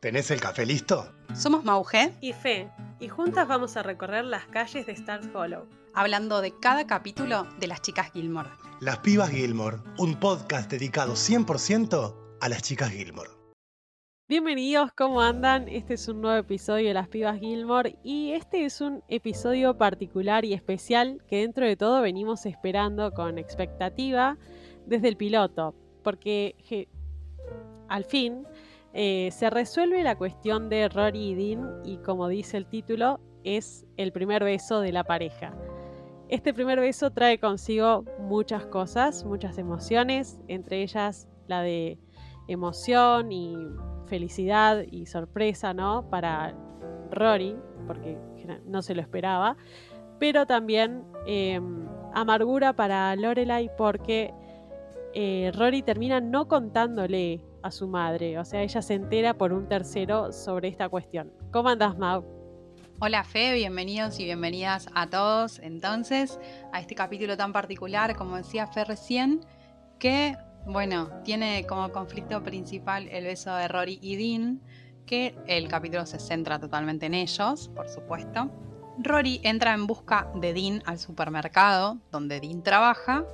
¿Tenés el café listo? Somos Mauge y Fe, y juntas vamos a recorrer las calles de Stars Hollow. Hablando de cada capítulo de las chicas Gilmore. Las Pibas Gilmore, un podcast dedicado 100% a las chicas Gilmore. Bienvenidos, ¿cómo andan? Este es un nuevo episodio de Las Pibas Gilmore y este es un episodio particular y especial que dentro de todo venimos esperando con expectativa desde el piloto, porque al fin eh, se resuelve la cuestión de Rory y Dean y como dice el título, es el primer beso de la pareja. Este primer beso trae consigo muchas cosas, muchas emociones, entre ellas la de emoción y felicidad y sorpresa, ¿no? Para Rory, porque no se lo esperaba, pero también em, amargura para Lorelai porque eh, Rory termina no contándole su madre. O sea, ella se entera por un tercero sobre esta cuestión. ¿Cómo andas, Mau? Hola Fe, bienvenidos y bienvenidas a todos entonces a este capítulo tan particular, como decía Fe recién, que, bueno, tiene como conflicto principal el beso de Rory y Dean, que el capítulo se centra totalmente en ellos, por supuesto. Rory entra en busca de Dean al supermercado donde Dean trabaja,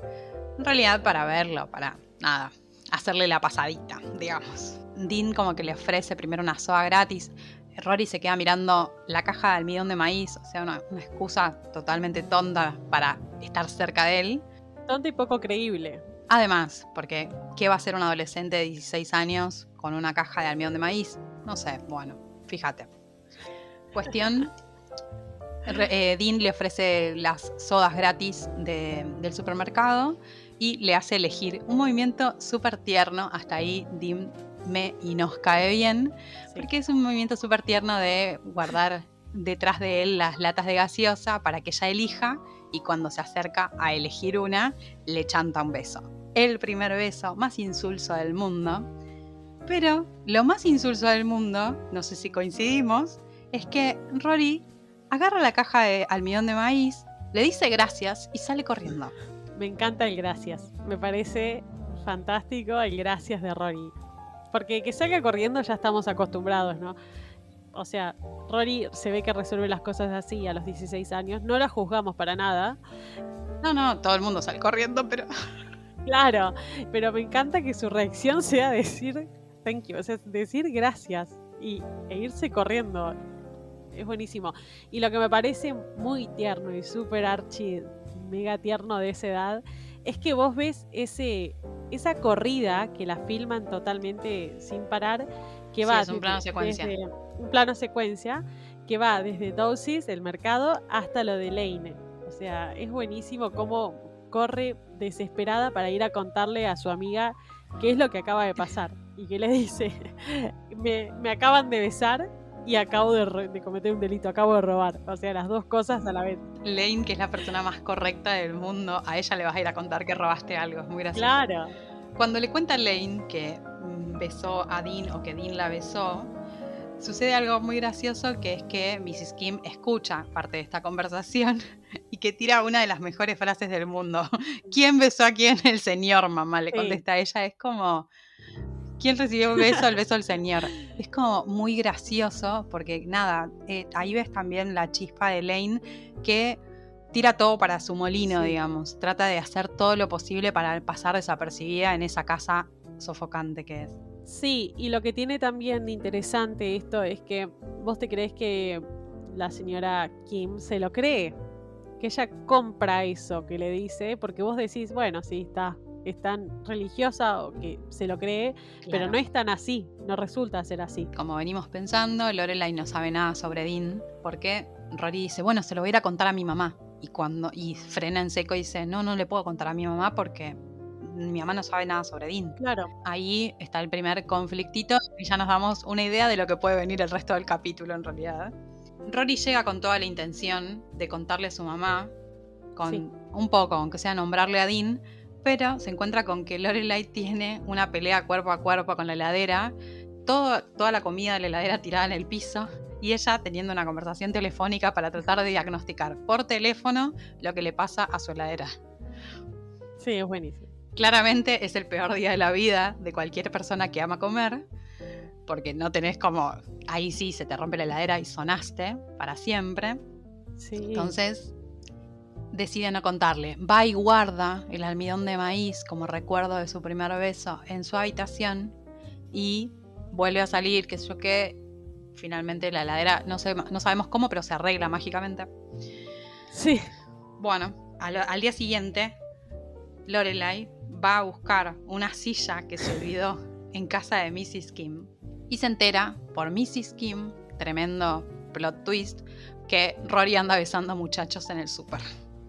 en realidad para verlo, para nada, hacerle la pasadita, digamos. Dean como que le ofrece primero una soda gratis. Rory se queda mirando la caja de almidón de maíz, o sea, una, excusa totalmente tonta para estar cerca de él. Tonta y poco creíble. Además, porque ¿qué va a hacer un adolescente de 16 años con una caja de almidón de maíz? No sé, bueno, fíjate. Cuestión, eh, Dean le ofrece las sodas gratis del supermercado y le hace elegir un movimiento súper tierno. Hasta ahí Dim me y nos cae bien, porque es un movimiento súper tierno de guardar detrás de él las latas de gaseosa para que ella elija y cuando se acerca a elegir una, le chanta un beso. El primer beso más insulso del mundo. Pero lo más insulso del mundo, no sé si coincidimos, es que Rory agarra la caja de almidón de maíz, le dice gracias y sale corriendo. Me encanta el gracias. Me parece fantástico el gracias de Rory. Porque que salga corriendo ya estamos acostumbrados, ¿no? O sea, Rory se ve que resuelve las cosas así a los 16 años. No la juzgamos para nada. No, no, todo el mundo sale corriendo, pero. Claro, pero me encanta que su reacción sea decir thank you, o sea, decir gracias y, e irse corriendo. Es buenísimo. Y lo que me parece muy tierno y súper archi mega tierno de esa edad, es que vos ves ese, esa corrida que la filman totalmente sin parar, que va es un plano secuencia. un plano secuencia que va desde Dosis, el mercado, hasta lo de Lane. O sea, es buenísimo cómo corre desesperada para ir a contarle a su amiga qué es lo que acaba de pasar. Y que le dice, me, me acaban de besar y acabo de, cometer un delito, acabo de robar. O sea, las dos cosas a la vez. Lane, que es la persona más correcta del mundo, a ella le vas a ir a contar que robaste algo. Es muy gracioso. Claro. Cuando le cuenta a Lane que besó a Dean o que Dean la besó, sucede algo muy gracioso que es que Mrs. Kim escucha parte de esta conversación y que tira una de las mejores frases del mundo. ¿Quién besó a quién? El señor, mamá, le contesta a ella. Es como, ¿Quién recibió un beso? El beso del Señor. Es como muy gracioso porque nada, eh, ahí ves también la chispa de Lane que tira todo para su molino, digamos. Trata de hacer todo lo posible para pasar desapercibida en esa casa sofocante que es. Sí, y lo que tiene también de interesante esto es que vos te crees que la señora Kim se lo cree, que ella compra eso que le dice, porque vos decís, bueno, sí, está es tan religiosa o que se lo cree, pero no es tan así, no resulta ser así. Como venimos pensando, Lorelai no sabe nada sobre Dean, porque Rory dice, bueno, se lo voy a ir a contar a mi mamá. Y cuando y frena en seco y dice, no, no le puedo contar a mi mamá porque mi mamá no sabe nada sobre Dean. Claro. Ahí está el primer conflictito y ya nos damos una idea de lo que puede venir el resto del capítulo en realidad. Rory llega con toda la intención de contarle a su mamá, con un poco, aunque sea nombrarle a Dean, pero se encuentra con que Lorelai tiene una pelea cuerpo a cuerpo con la heladera, toda la comida de la heladera tirada en el piso y ella teniendo una conversación telefónica para tratar de diagnosticar por teléfono lo que le pasa a su heladera. Sí, es buenísimo. Claramente es el peor día de la vida de cualquier persona que ama comer, porque no tenés como, ahí sí, se te rompe la heladera y sonaste para siempre. Sí. Entonces decide no contarle. Va y guarda el almidón de maíz como recuerdo de su primer beso en su habitación y vuelve a salir, que sé yo qué. Finalmente la heladera, no, sé, no sabemos cómo, pero se arregla mágicamente. Sí. Bueno, al, al día siguiente, Lorelai va a buscar una silla que se olvidó en casa de Mrs. Kim y se entera por Mrs. Kim, tremendo plot twist, que Rory anda besando muchachos en el súper.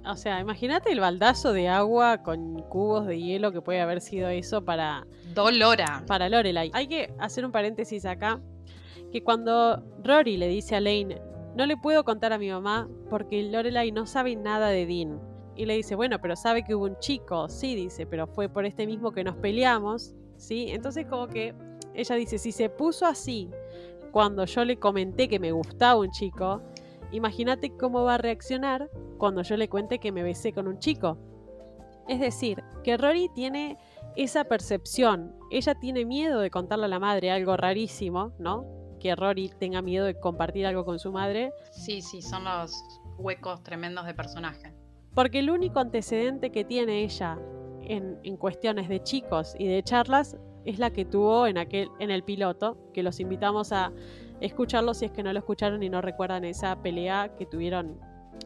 O sea, imagínate el baldazo de agua con cubos de hielo que puede haber sido eso para, Dolora. para Lorelai. Hay que hacer un paréntesis acá, que cuando Rory le dice a Lane, no le puedo contar a mi mamá porque Lorelai no sabe nada de Dean. Y le dice, bueno, pero sabe que hubo un chico, sí, dice, pero fue por este mismo que nos peleamos, ¿sí? Entonces como que ella dice, si se puso así cuando yo le comenté que me gustaba un chico, imagínate cómo va a reaccionar cuando yo le cuente que me besé con un chico. Es decir, que Rory tiene esa percepción. Ella tiene miedo de contarle a la madre algo rarísimo, ¿no? Que Rory tenga miedo de compartir algo con su madre. Sí, sí, son los huecos tremendos de personaje. Porque el único antecedente que tiene ella en, en cuestiones de chicos y de charlas es la que tuvo en, aquel, en el piloto, que los invitamos a escucharlo si es que no lo escucharon y no recuerdan esa pelea que tuvieron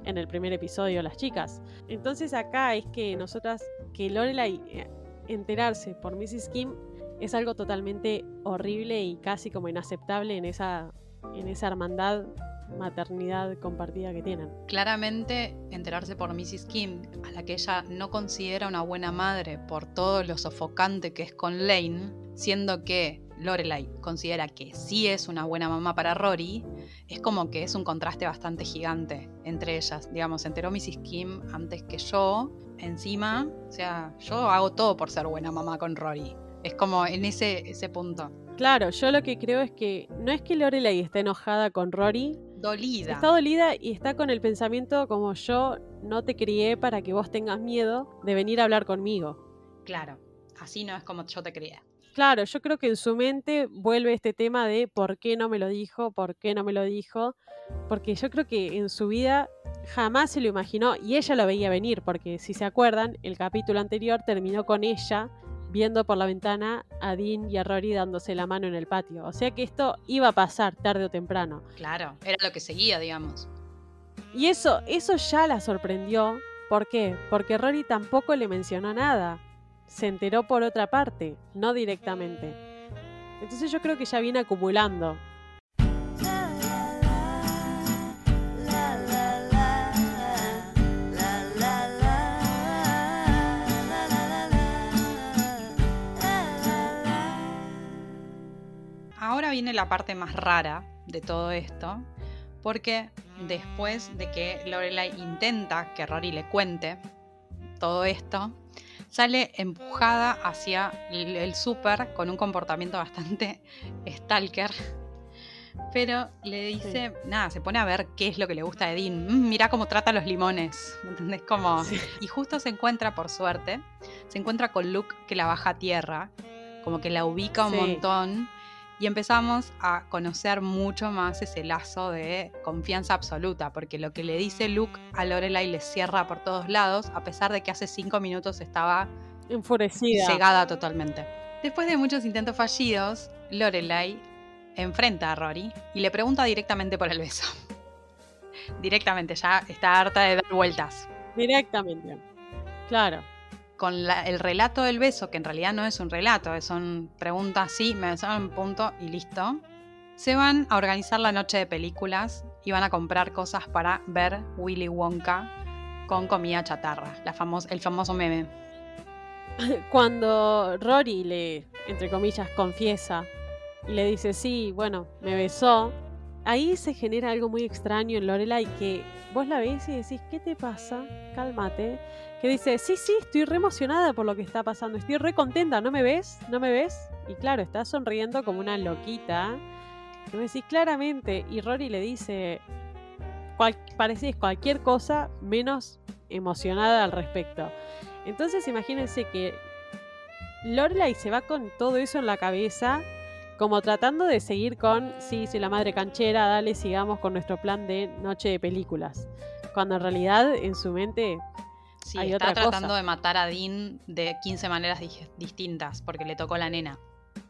en el primer episodio las chicas. Entonces acá es que nosotras, que Lorelai eh, enterarse por Mrs. Kim es algo totalmente horrible y casi como inaceptable en esa, en esa hermandad, maternidad compartida que tienen. Claramente, enterarse por Mrs. Kim, a la que ella no considera una buena madre por todo lo sofocante que es con Lane, siendo que Lorelai considera que sí es una buena mamá para Rory, es como que es un contraste bastante gigante entre ellas. Digamos, se enteró Mrs. Kim antes que yo, encima, o sea, yo hago todo por ser buena mamá con Rory. Es como en ese, ese punto. Claro, yo lo que creo es que no es que Lorelai esté enojada con Rory, Dolida. está dolida y está con el pensamiento como yo no te crié para que vos tengas miedo de venir a hablar conmigo. Claro, así no es como yo te crié. Claro, yo creo que en su mente vuelve este tema de por qué no me lo dijo, por qué no me lo dijo, porque yo creo que en su vida jamás se lo imaginó y ella lo veía venir, porque si se acuerdan, el capítulo anterior terminó con ella viendo por la ventana a Dean y a Rory dándose la mano en el patio. O sea que esto iba a pasar tarde o temprano. Claro, era lo que seguía, digamos. Y eso, eso ya la sorprendió. ¿Por qué? Porque Rory tampoco le mencionó nada. Se enteró por otra parte, no directamente. Entonces yo creo que ya viene acumulando. Ahora viene la parte más rara de todo esto, porque después de que Lorelai intenta que Rory le cuente todo esto, sale empujada hacia el, el súper con un comportamiento bastante stalker. Pero le dice, nada, se pone a ver qué es lo que le gusta de Dean. Mm, mirá cómo trata los limones. ¿Me entendés? Como... Sí. Y justo se encuentra, por suerte, se encuentra con Luke que la baja a tierra, como que la ubica un Sí. montón. Y empezamos a conocer mucho más ese lazo de confianza absoluta, porque lo que le dice Luke a Lorelai le cierra por todos lados, a pesar de que hace cinco minutos estaba Enfurecida. cegada totalmente. Después de muchos intentos fallidos, Lorelai enfrenta a Rory y le pregunta directamente por el beso. directamente, ya está harta de dar vueltas. Directamente. Claro. Con la- el relato del beso, que en realidad no es un relato, son preguntas, sí, me besaron, punto y listo. Se van a organizar la noche de películas y van a comprar cosas para ver Willy Wonka con comida chatarra, el famoso meme. Cuando Rory le, entre comillas, confiesa y le dice, sí, bueno, me besó, ahí se genera algo muy extraño en Lorelai que vos la ves y decís, ¿qué te pasa? Cálmate. Que dice, sí, sí, estoy re emocionada por lo que está pasando, estoy re contenta, ¿no me ves? ¿No me ves? Y claro, está sonriendo como una loquita. Que me decís claramente, y Rory le dice, cual, parecís cualquier cosa menos emocionada al respecto. Entonces imagínense que Lorelai se va con todo eso en la cabeza, como tratando de seguir con, sí, soy la madre canchera, dale, sigamos con nuestro plan de noche de películas. Cuando en realidad en su mente Sí, Hay está otra tratando cosa. de matar a Dean de 15 maneras di- distintas porque le tocó la nena.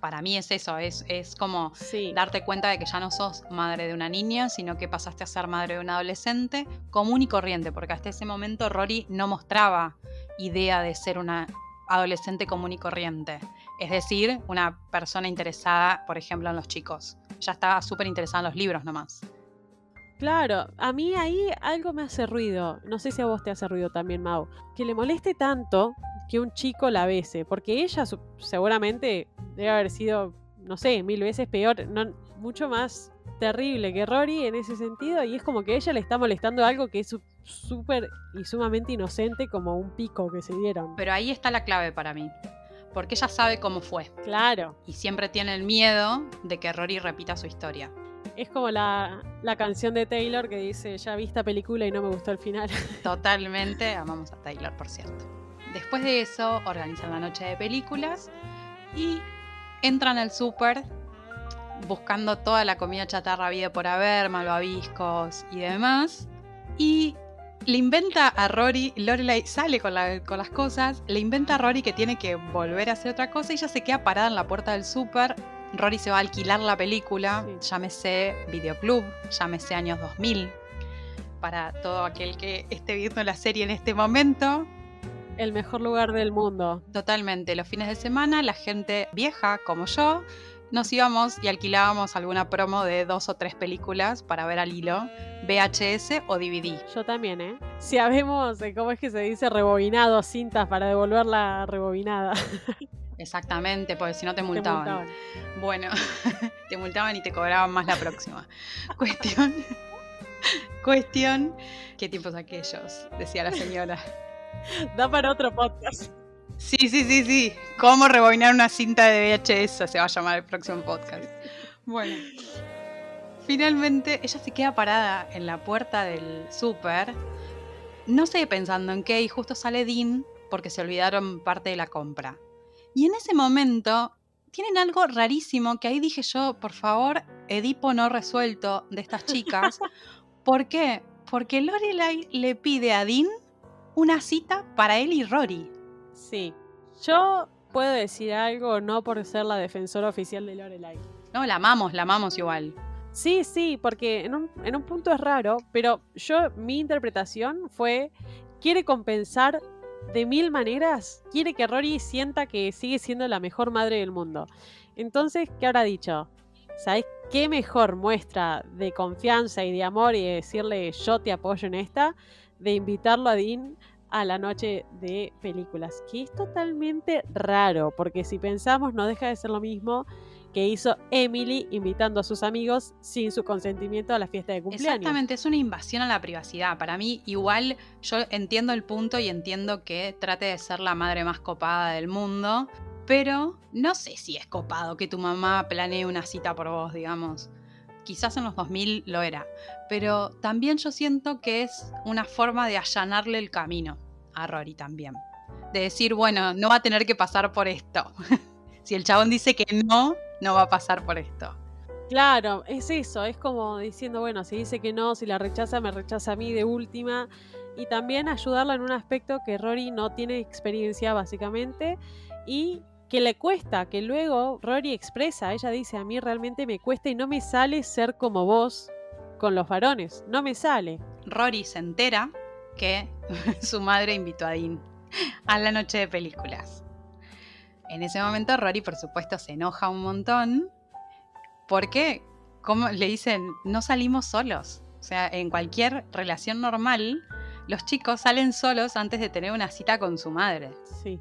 Para mí es eso, es, es como sí, darte cuenta de que ya no sos madre de una niña, sino que pasaste a ser madre de un adolescente común y corriente, porque hasta ese momento Rory no mostraba idea de ser una adolescente común y corriente. Es decir, una persona interesada, por ejemplo, en los chicos. Ya estaba súper interesada en los libros nomás. Claro, a mí ahí algo me hace ruido. No sé si a vos te hace ruido también, Mau. Que le moleste tanto que un chico la bese. Porque ella seguramente debe haber sido, no sé, mil veces peor, no, mucho más terrible que Rory en ese sentido. Y es como que ella le está molestando algo que es súper y sumamente inocente como un pico que se dieron. Pero ahí está la clave para mí. Porque ella sabe cómo fue. Claro, Y siempre tiene el miedo de que Rory repita su historia. es como la, la canción de Taylor que dice, ya vi esta película y no me gustó el final. Totalmente amamos a Taylor, por cierto. Después de eso, organizan la noche de películas y entran al súper buscando toda la comida chatarra vida por haber, malvaviscos y demás. Y le inventa a Rory, Lorelai sale con, la- con las cosas, le inventa a Rory que tiene que volver a hacer otra cosa y ella se queda parada en la puerta del súper. Rory se va a alquilar la película, Sí. llámese Videoclub, llámese Años 2000, para todo aquel que esté viendo la serie en este momento. el mejor lugar del mundo. Totalmente, los fines de semana la gente vieja como yo nos íbamos y alquilábamos alguna promo de dos o tres películas para ver al hilo, VHS o DVD. Yo también, ¿eh? Si habemos, eh, ¿cómo es que se dice? Rebobinado, cintas para devolverla rebobinada. Exactamente, porque si no te multaban. Bueno, te multaban y te cobraban más la próxima. Cuestión. Cuestión. ¿Qué tiempos aquellos? Decía la señora. Da para otro podcast. Sí, sí, sí, sí. ¿Cómo rebobinar una cinta de VHS? Se va a llamar el próximo podcast. Bueno. Finalmente, ella se queda parada en la puerta del súper. No sé pensando en qué, y justo sale Dean porque se olvidaron parte de la compra. Y en ese momento tienen algo rarísimo que ahí dije yo, por favor, Edipo no resuelto de estas chicas. ¿Por qué? Porque Lorelai le pide a Dean una cita para él y Rory. Sí. Yo puedo decir algo no por ser la defensora oficial de Lorelai. No, la amamos, la amamos igual. Sí, sí, porque en un, en un punto es raro, pero yo, mi interpretación fue, quiere compensar de mil maneras, quiere que Rory sienta que sigue siendo la mejor madre del mundo. Entonces, ¿qué habrá dicho? ¿Sabes qué mejor muestra de confianza y de amor y de decirle yo te apoyo en esta? De invitarlo a Dean a la noche de películas, que es totalmente raro, porque si pensamos no deja de ser lo mismo que hizo Emily invitando a sus amigos sin su consentimiento a la fiesta de cumpleaños. Exactamente, es una invasión a la privacidad. Para mí, igual, yo entiendo el punto y entiendo que trate de ser la madre más copada del mundo, pero no sé si es copado que tu mamá planee una cita por vos, digamos. Quizás en los 2000 lo era, pero también yo siento que es una forma de allanarle el camino a Rory también. De decir, bueno, no va a tener que pasar por esto. si el chabón dice que no, no va a pasar por esto. Claro, es eso, es como diciendo, bueno, si dice que no, si la rechaza, me rechaza a mí de última. Y también ayudarla en un aspecto que Rory no tiene experiencia básicamente y que le cuesta, que luego Rory expresa, ella dice, a mí realmente me cuesta y no me sale ser como vos con los varones, no me sale. Rory se entera que su madre invitó a Dean a la noche de películas. En ese momento Rory, por supuesto, se enoja un montón porque, como le dicen, no salimos solos. O sea, en cualquier relación normal, los chicos salen solos antes de tener una cita con su madre. Sí,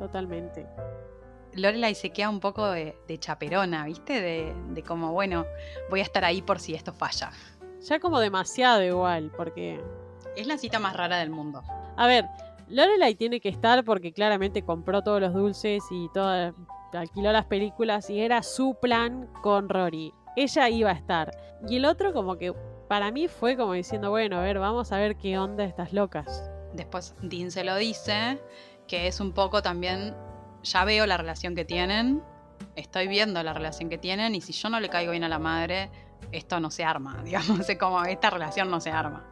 totalmente. Lorelai se queda un poco de, de chaperona, ¿viste? De, de como, bueno, voy a estar ahí por si esto falla. Ya como demasiado igual, porque Es la cita más rara del mundo. A ver, Lorelai tiene que estar porque claramente compró todos los dulces y toda, alquiló las películas y era su plan con Rory. Ella iba a estar. Y el otro como que para mí fue como diciendo, bueno, a ver, vamos a ver qué onda estas locas. Después Dean se lo dice, que es un poco también, ya veo la relación que tienen, estoy viendo la relación que tienen y si yo no le caigo bien a la madre, esto no se arma, digamos, es como esta relación no se arma.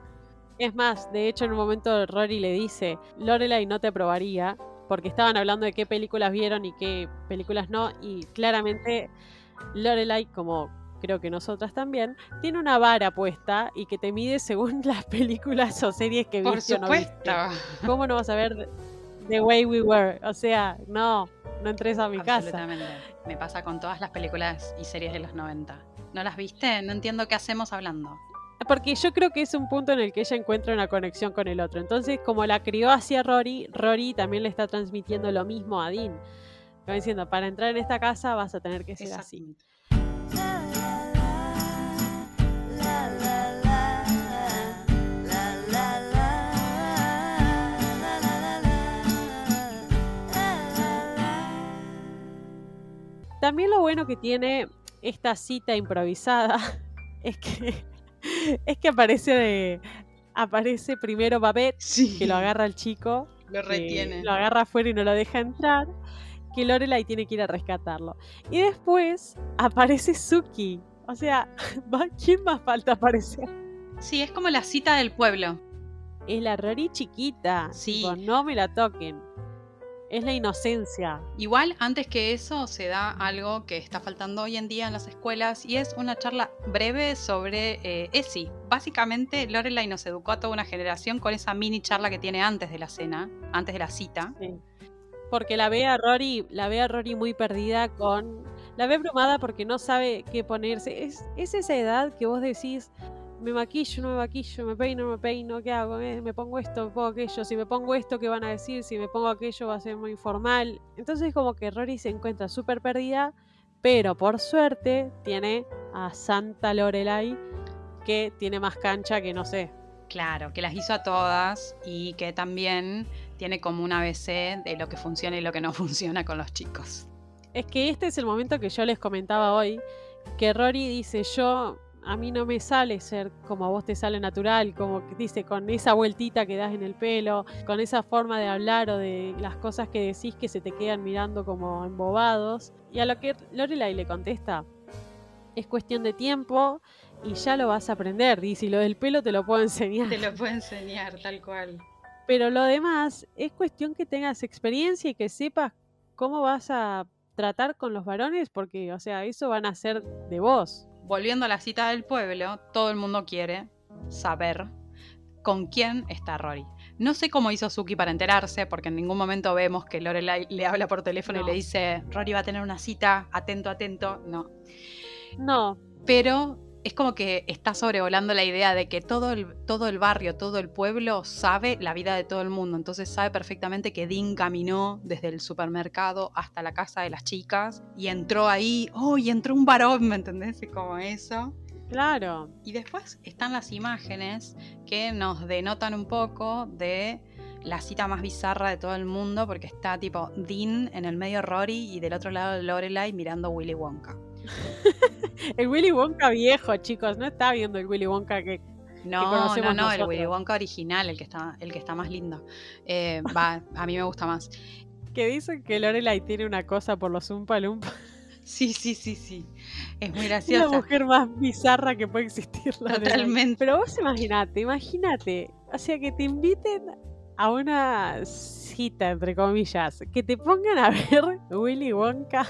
Es más, de hecho en un momento Rory le dice, Lorelai no te aprobaría, porque estaban hablando de qué películas vieron y qué películas no, y claramente Lorelai, como creo que nosotras también, tiene una vara puesta y que te mide según las películas o series que viste Por supuesto. o no viste. ¿Cómo no vas a ver The Way We Were? O sea, no, no entres a mi casa. Absolutamente. Me pasa con todas las películas y series de los 90. ¿No las viste? No entiendo qué hacemos hablando. Porque yo creo que es un punto en el que ella encuentra una conexión con el otro. Entonces, como la crió hacia Rory, Rory también le está transmitiendo lo mismo a Dean. Como diciendo, para entrar en esta casa vas a tener que ser así. También lo bueno que tiene esta cita improvisada es que es que aparece de, aparece primero Babette, Sí. que lo agarra al chico, Lo retiene. lo agarra afuera y no lo deja entrar, que Lorelai tiene que ir a rescatarlo. Y después aparece Suki. O sea, ¿va- ¿quién más falta aparecer? Sí, es como la cita del pueblo. Es la Rory chiquita. Sí. tipo, no me la toquen. Es la inocencia. Igual, antes que eso, se da algo que está faltando hoy en día en las escuelas y es una charla breve sobre eh, ESI. Básicamente, Lorelai nos educó a toda una generación con esa mini charla que tiene antes de la cena, antes de la cita. Sí. Porque la ve a Rory, la ve a Rory muy perdida con. La ve abrumada porque no sabe qué ponerse. Es, es esa edad que vos decís, me maquillo, no me maquillo, me peino, no me peino, ¿qué hago? Eh, Me pongo esto, me pongo aquello, si me pongo esto, ¿qué van a decir? Si me pongo aquello va a ser muy informal. Entonces como que Rory se encuentra súper perdida, pero por suerte tiene a Santa Lorelai que tiene más cancha que no sé. Claro, que las hizo a todas y que también tiene como un ABC de lo que funciona y lo que no funciona con los chicos. Es que este es el momento que yo les comentaba hoy, que Rory dice, yo, a mí no me sale ser como a vos te sale natural, como que dice, con esa vueltita que das en el pelo, con esa forma de hablar o de las cosas que decís que se te quedan mirando como embobados. Y a lo que Lorelai le contesta, es cuestión de tiempo y ya lo vas a aprender, y lo del pelo te lo puedo enseñar. Te lo puedo enseñar tal cual. Pero lo demás es cuestión que tengas experiencia y que sepas cómo vas a tratar con los varones, porque, o sea, eso van a ser de vos. Volviendo a la cita del pueblo, todo el mundo quiere saber con quién está Rory. No sé cómo hizo Suki para enterarse, porque en ningún momento vemos que Lorelai le habla por teléfono No. y le dice, Rory va a tener una cita, atento, atento. No. No, Pero es como que está sobrevolando la idea de que todo el, todo el barrio, todo el pueblo sabe la vida de todo el mundo. Entonces sabe perfectamente que Dean caminó desde el supermercado hasta la casa de las chicas y entró ahí, oh, y entró un varón, ¿me entendés? Es como eso. claro. Y después están las imágenes que nos denotan un poco de la cita más bizarra de todo el mundo, porque está tipo Dean en el medio Rory y del otro lado Lorelai mirando Willy Wonka. El Willy Wonka viejo, chicos, no está viendo el Willy Wonka que... No, no, no, el nosotros. Willy Wonka original, el que está, el que está más lindo. Eh, va, a mí me gusta más. que dicen que Lorelai tiene una cosa por los Umpa Lumpa. Sí, sí, sí, sí. Es muy Es la graciosa. mujer más bizarra que puede existir. Lorelai. Totalmente. Pero vos imaginate, imagínate. O sea, que te inviten a una cita, entre comillas, que te pongan a ver Willy Wonka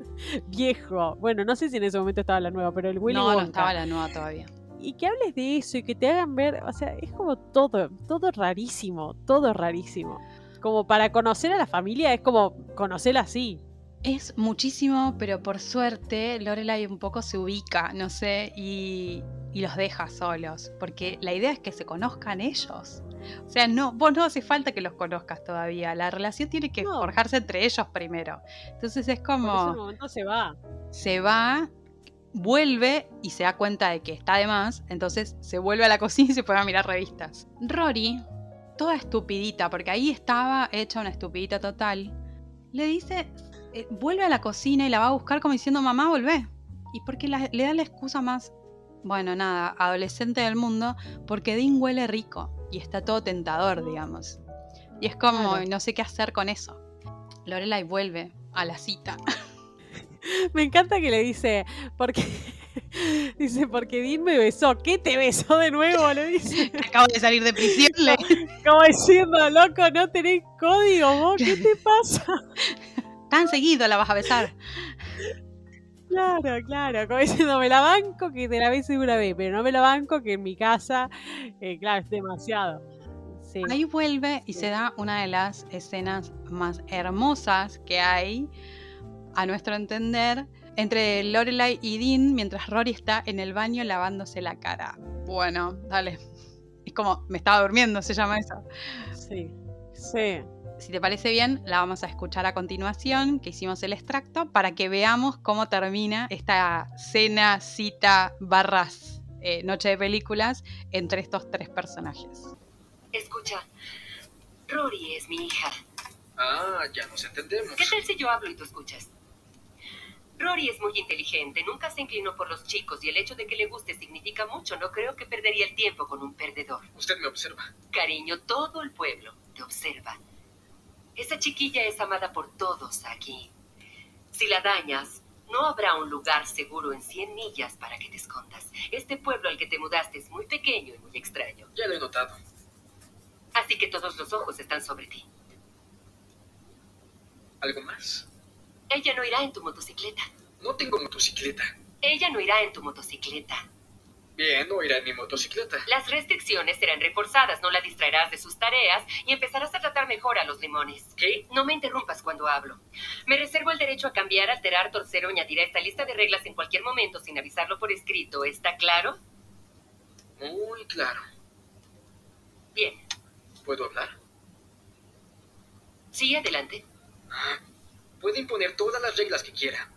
viejo. Bueno, no sé si en ese momento estaba la nueva, pero el Willy no, Wonka. no estaba la nueva todavía. Y que hables de eso y que te hagan ver, o sea, es como todo, todo rarísimo, todo rarísimo. Como para conocer a la familia es como conocerla así. Es muchísimo, pero por suerte Lorelai un poco se ubica, no sé, y, y los deja solos. Porque la idea es que se conozcan ellos. O sea, no, vos no hace falta que los conozcas todavía. La relación tiene que No. forjarse entre ellos primero. Entonces es Por como. un momento se va. se va, vuelve y se da cuenta de que está de más, entonces se vuelve a la cocina y se pone a mirar revistas. Rory, toda estupidita, porque ahí estaba hecha una estupidita total, le dice, eh, vuelve a la cocina y la va a buscar como diciendo, mamá, volvé. Y porque la- le da la excusa más, bueno, nada, adolescente del mundo, porque Dean huele rico y está todo tentador, digamos. Y es como, Claro. no sé qué hacer con eso. Lorelai vuelve a la cita. Me encanta que le dice, porque dice, porque Dean me besó. ¿Qué te besó de nuevo? Le dice. Acabo de salir de prisión. le- Como diciendo, loco, no tenés código, vos, ¿qué te pasa? Tan seguido la vas a besar. Claro, claro, como diciendo, me la banco que te la bese una vez, pero no me la banco que en mi casa, eh, claro, es demasiado. Sí. Ahí vuelve y se da una de las escenas más hermosas que hay, a nuestro entender, entre Lorelai y Dean mientras Rory está en el baño lavándose la cara. Bueno, dale. Es como, me estaba durmiendo, se llama eso. Sí, sí. Si te parece bien, la vamos a escuchar a continuación, que hicimos el extracto, para que veamos cómo termina esta cena, cita, barras, eh, noche de películas entre estos tres personajes. Escucha, Rory es mi hija. Ah, ya nos entendemos. ¿Qué tal si yo hablo y tú escuchas? Rory es muy inteligente, nunca se inclinó por los chicos y el hecho de que le guste significa mucho. No creo que perdería el tiempo con un perdedor. Usted me observa. Cariño, todo el pueblo te observa. Esa chiquilla es amada por todos aquí. Si la dañas, no habrá un lugar seguro en 100 millas para que te escondas. Este pueblo al que te mudaste es muy pequeño y muy extraño. Ya lo he notado. Así que todos los ojos están sobre ti. ¿Algo más? Ella no irá en tu motocicleta. No tengo motocicleta. Ella no irá en tu motocicleta. Bien, no irá en mi motocicleta. Las restricciones serán reforzadas, no la distraerás de sus tareas y empezarás a tratar mejor a los limones. ¿Qué? No me interrumpas cuando hablo. Me reservo el derecho a cambiar, alterar, torcer o añadir a esta lista de reglas en cualquier momento sin avisarlo por escrito. ¿Está claro? Muy claro. Bien. ¿Puedo hablar? Sí, adelante. Puede imponer todas las reglas que quiera.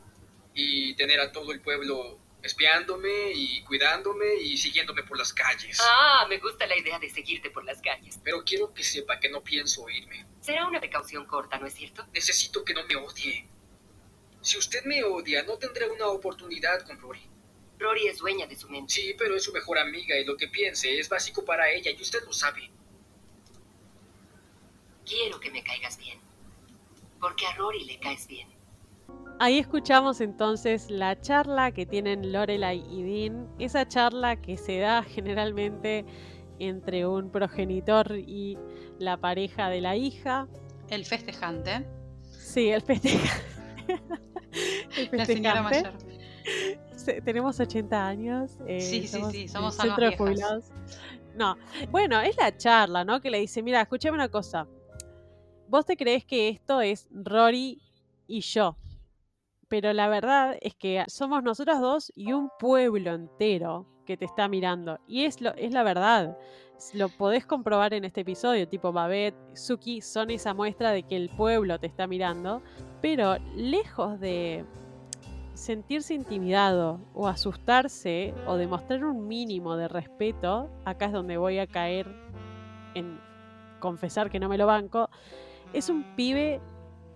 Y tener a todo el pueblo espiándome y cuidándome y siguiéndome por las calles. Ah, me gusta la idea de seguirte por las calles. Pero quiero que sepa que no pienso irme. Será una precaución corta, ¿no es cierto? Necesito que no me odie. Si usted me odia, no tendré una oportunidad con Rory. Rory es dueña de su mente. Sí, pero es su mejor amiga y lo que piense es básico para ella y usted lo sabe. Quiero que me caigas bien. Porque a Rory le caes bien. Ahí escuchamos entonces la charla que tienen Lorelai y Dean, esa charla que se da generalmente entre un progenitor y la pareja de la hija. El festejante, Sí, el festeja. el la señora festejante. mayor. Tenemos 80 años. eh, Sí, sí, sí, en somos centro de. No, bueno, es la charla, ¿no? Que le dice, mira, escúchame una cosa. Vos te crees que esto es Rory y yo. Pero la verdad es que somos nosotros dos y un pueblo entero que te está mirando. Y es, lo, es la verdad. Lo podés comprobar en este episodio. Tipo, Babette, Suki son esa muestra de que el pueblo te está mirando. Pero lejos de sentirse intimidado o asustarse o demostrar un mínimo de respeto, acá es donde voy a caer en confesar que no me lo banco, es un pibe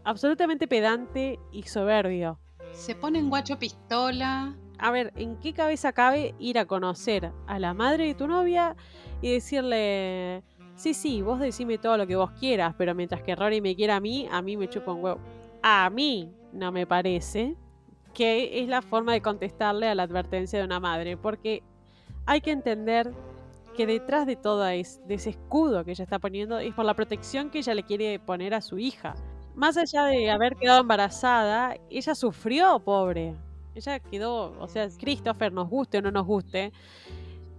absolutamente pedante y soberbio. Se pone en guacho pistola. A ver, ¿en qué cabeza cabe ir a conocer a la madre de tu novia y decirle, sí, sí, vos decime todo lo que vos quieras, pero mientras que Rory me quiera a mí, a mí me chupa un huevo? A mí no me parece que es la forma de contestarle a la advertencia de una madre, porque hay que entender que detrás de todo es, de ese escudo que ella está poniendo es por la protección que ella le quiere poner a su hija. Más allá de haber quedado embarazada, ella sufrió, pobre. Ella quedó, o sea, Christopher, nos guste o no nos guste,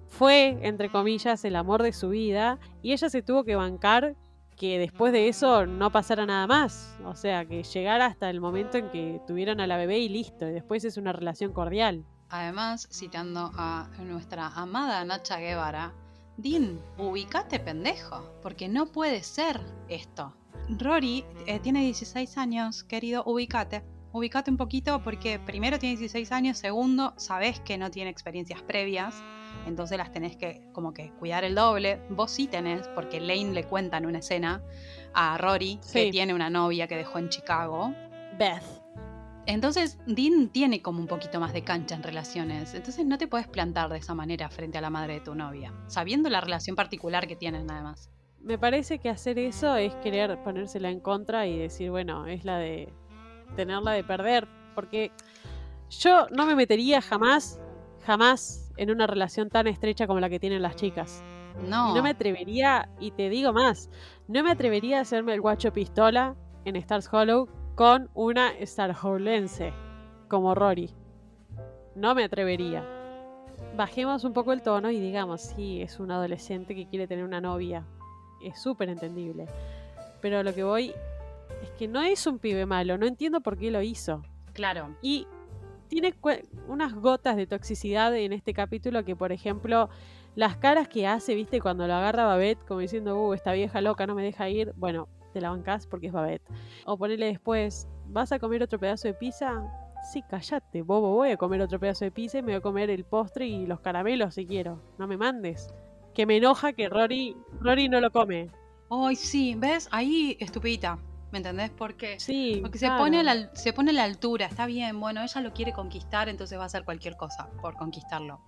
fue, entre comillas, el amor de su vida y ella se tuvo que bancar que después de eso no pasara nada más. O sea, que llegara hasta el momento en que tuvieron a la bebé y listo. Y después es una relación cordial. Además, citando a nuestra amada Nacha Guevara, Dean, ubicate pendejo, porque no puede ser esto. Rory eh, tiene 16 años, querido, ubicate. Ubicate un poquito porque primero tiene 16 años, segundo, sabes que no tiene experiencias previas, entonces las tenés que como que cuidar el doble. Vos sí tenés, porque Lane le cuenta en una escena a Rory que tiene una novia que dejó en Chicago. Beth. Entonces, Dean tiene como un poquito más de cancha en relaciones. Entonces, no te puedes plantar de esa manera frente a la madre de tu novia, sabiendo la relación particular que tienen, además. Me parece que hacer eso es querer ponérsela en contra y decir, bueno, es la de tenerla de perder. Porque Yo no me metería jamás, jamás en una relación tan estrecha como la que tienen las chicas. No. Y no me atrevería, y te digo más, no me atrevería a hacerme el guacho pistola en Stars Hollow con una Starholense como Rory. No me atrevería. Bajemos un poco el tono y digamos, sí, es un adolescente que quiere tener una novia. Es súper entendible. Pero lo que voy es que no es un pibe malo, no entiendo por qué lo hizo. Claro. Y tiene unas gotas de toxicidad en este capítulo que, por ejemplo, las caras que hace, viste, cuando lo agarra Babette, como diciendo, uh, esta vieja loca no me deja ir, bueno, te la bancás porque es Babette. O ponerle después, ¿vas a comer otro pedazo de pizza? Sí, cállate, bobo, voy a comer otro pedazo de pizza y me voy a comer el postre y los caramelos si quiero. No me mandes. Que me enoja que Rory, Rory no lo come. Ay, sí, ¿ves? Ahí estupidita. ¿Me entendés? Porque, Sí. porque se, pone a la, se pone a la altura. Está bien, bueno, ella lo quiere conquistar, entonces va a hacer cualquier cosa por conquistarlo.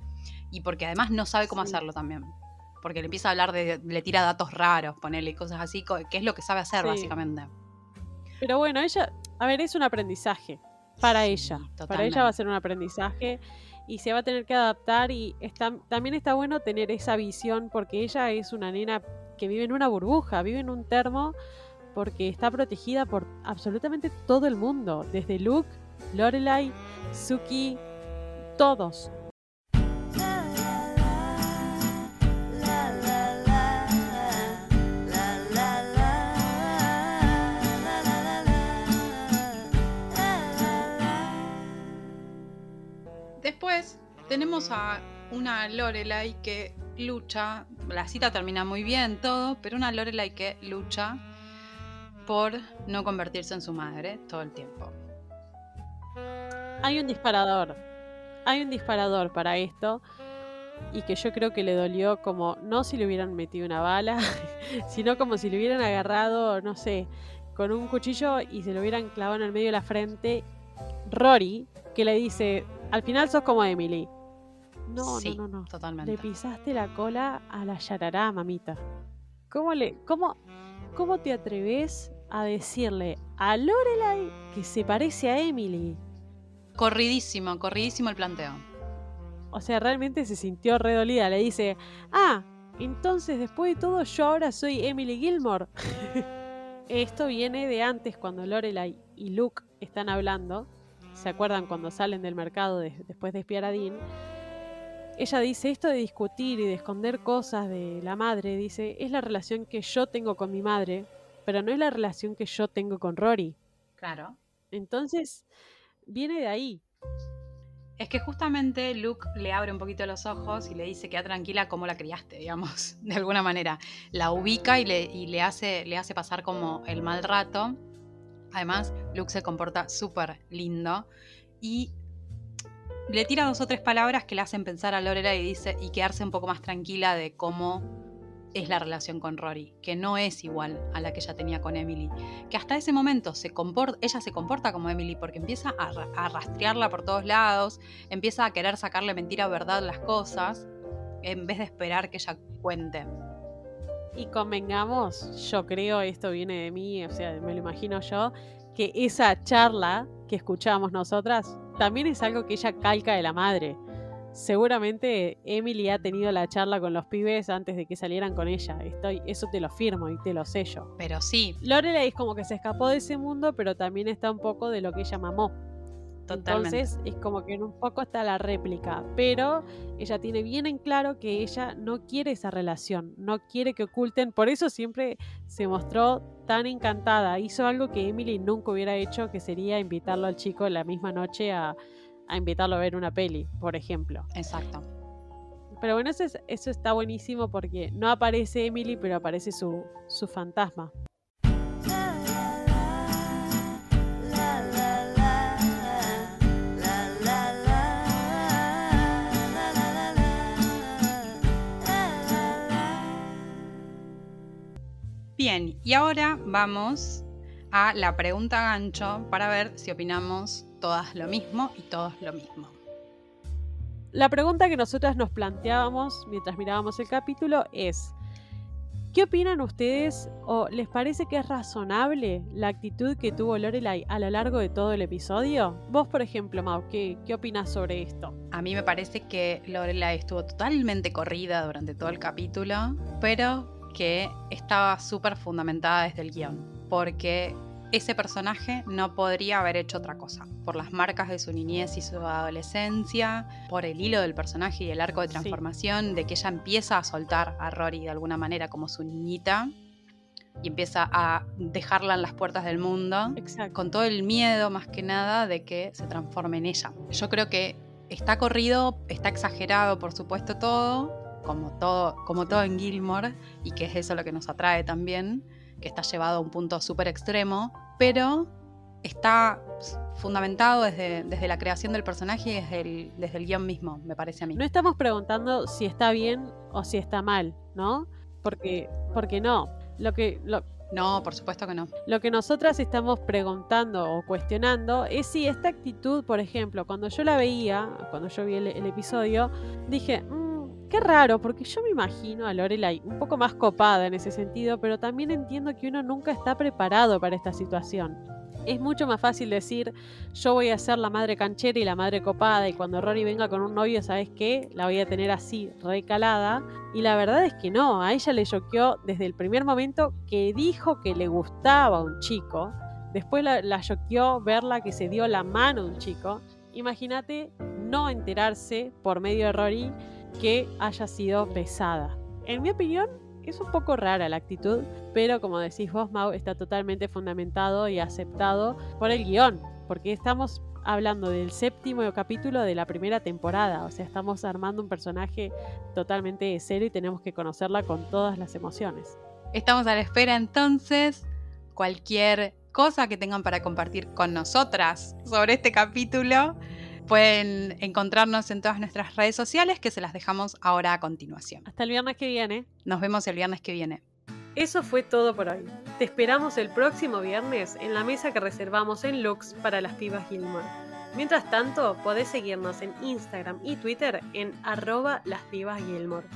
Y porque además no sabe cómo Sí. hacerlo también. Porque le empieza a hablar de. le tira datos raros, ponerle cosas así, que es lo que sabe hacer, Sí. básicamente. Pero bueno, ella, a ver, es un aprendizaje para ella. Para ella va a ser un aprendizaje y se va a tener que adaptar y está, también está bueno tener esa visión porque ella es una nena que vive en una burbuja, vive en un termo porque está protegida por absolutamente todo el mundo, desde Luke, Lorelai, Suki, todos. Tenemos a una Lorelai que lucha. La cita termina muy bien, todo, pero una Lorelai que lucha por no convertirse en su madre todo el tiempo. Hay un disparador. Hay un disparador para esto. Y que yo creo que le dolió como, no si le hubieran metido una bala, sino como si le hubieran agarrado, no sé, con un cuchillo y se lo hubieran clavado en el medio de la frente. Rory, que le dice, al final sos como Emily. No, sí, no, no, no. Totalmente. Le pisaste la cola a la yarará, mamita. ¿Cómo, le, cómo, ¿Cómo te atreves a decirle a Lorelai que se parece a Emily? Corridísimo, corridísimo el planteo. O sea, realmente se sintió redolida. Le dice, ah, entonces después de todo yo ahora soy Emily Gilmore. Esto viene de antes cuando Lorelai y Luke están hablando. ¿Se acuerdan cuando salen del mercado de- después de espiar a Dean? Ella dice, esto de discutir y de esconder cosas de la madre, dice, es la relación que yo tengo con mi madre, pero no es la relación que yo tengo con Rory. Claro. Entonces, viene de ahí. Es que justamente Luke le abre un poquito los ojos y le dice queda tranquila como la criaste, digamos, de alguna manera. La ubica y le, y le, hace, le hace pasar como el mal rato. Además, Luke se comporta súper lindo y le tira dos o tres palabras que le hacen pensar a Lorelai y dice y quedarse un poco más tranquila de cómo es la relación con Rory, que no es igual a la que ella tenía con Emily. Que hasta ese momento ella se comporta como Emily porque empieza a, a rastrearla por todos lados, empieza a querer sacarle mentira o verdad las cosas, en vez de esperar que ella cuente. Y convengamos, yo creo, esto viene de mí, o sea, me lo imagino yo, que esa charla que escuchamos nosotras también es algo que ella calca de la madre. Seguramente Emily ha tenido la charla con los pibes antes de que salieran con ella. Estoy, eso te lo firmo y te lo sello. Pero sí, Lorelai es como que se escapó de ese mundo, pero también está un poco de lo que ella mamó. Totalmente. Entonces es como que en un poco está la réplica, pero ella tiene bien en claro que ella no quiere esa relación, no quiere que oculten, por eso siempre se mostró tan encantada, hizo algo que Emily nunca hubiera hecho, que sería invitarlo al chico la misma noche a, a invitarlo a ver una peli, por ejemplo. Exacto. Pero bueno, eso, es- eso está buenísimo porque no aparece Emily, pero aparece su, su fantasma. Bien, y ahora vamos a la pregunta gancho para ver si opinamos todas lo mismo y todos lo mismo. La pregunta que nosotras nos planteábamos mientras mirábamos el capítulo es, ¿Qué opinan ustedes o les parece que es razonable la actitud que tuvo Lorelai a lo largo de todo el episodio? Vos, por ejemplo, Mau, ¿qué, qué opinas sobre esto? A mí me parece que Lorelai estuvo totalmente corrida durante todo el capítulo, pero que estaba súper fundamentada desde el guion, porque ese personaje no podría haber hecho otra cosa. Por las marcas de su niñez y su adolescencia, por el hilo del personaje y el arco de transformación, de que ella empieza a soltar a Rory de alguna manera como su niñita y empieza a dejarla en las puertas del mundo, con todo el miedo más que nada de que se transforme en ella. Yo creo que está corrido, está exagerado por supuesto todo, como todo, como todo en Gilmore, y que es eso lo que nos atrae también que está llevado a un punto súper extremo, pero está fundamentado desde, desde, la creación del personaje y desde el, desde el guion mismo, me parece a mí. No estamos preguntando si está bien o si está mal, ¿no? Porque, porque no. Lo que, no, por supuesto que no. Lo que nosotras estamos preguntando o cuestionando es si esta actitud, por ejemplo, cuando yo la veía, cuando yo vi el, episodio, dije, mm, Qué raro, porque yo me imagino a Lorelai un poco más copada en ese sentido, pero también entiendo que uno nunca está preparado para esta situación. Es mucho más fácil decir, yo voy a ser la madre canchera y la madre copada, y cuando Rory venga con un novio, ¿sabes qué? La voy a tener así, recalada. Y la verdad es que no, a ella le choqueó desde el primer momento que dijo que le gustaba un chico. Después la, choqueó verla que se dio la mano a un chico. Imagínate no enterarse por medio de Rory que haya sido pesada. En mi opinión, es un poco rara la actitud, pero como decís vos, Mau, está totalmente fundamentado y aceptado por el guion, porque estamos hablando del séptimo capítulo de la primera temporada, o sea, estamos armando un personaje totalmente de cero y tenemos que conocerla con todas las emociones. Estamos a la espera entonces, cualquier cosa que tengan para compartir con nosotras sobre este capítulo Pueden encontrarnos en todas nuestras redes sociales que se las dejamos ahora a continuación. Hasta el viernes que viene. Nos vemos el viernes que viene. Eso fue todo por hoy. Te esperamos el próximo viernes en la mesa que reservamos en Lux para las pibas Gilmore. Mientras tanto, podés seguirnos en Instagram y Twitter en arroba las pibas Gilmore.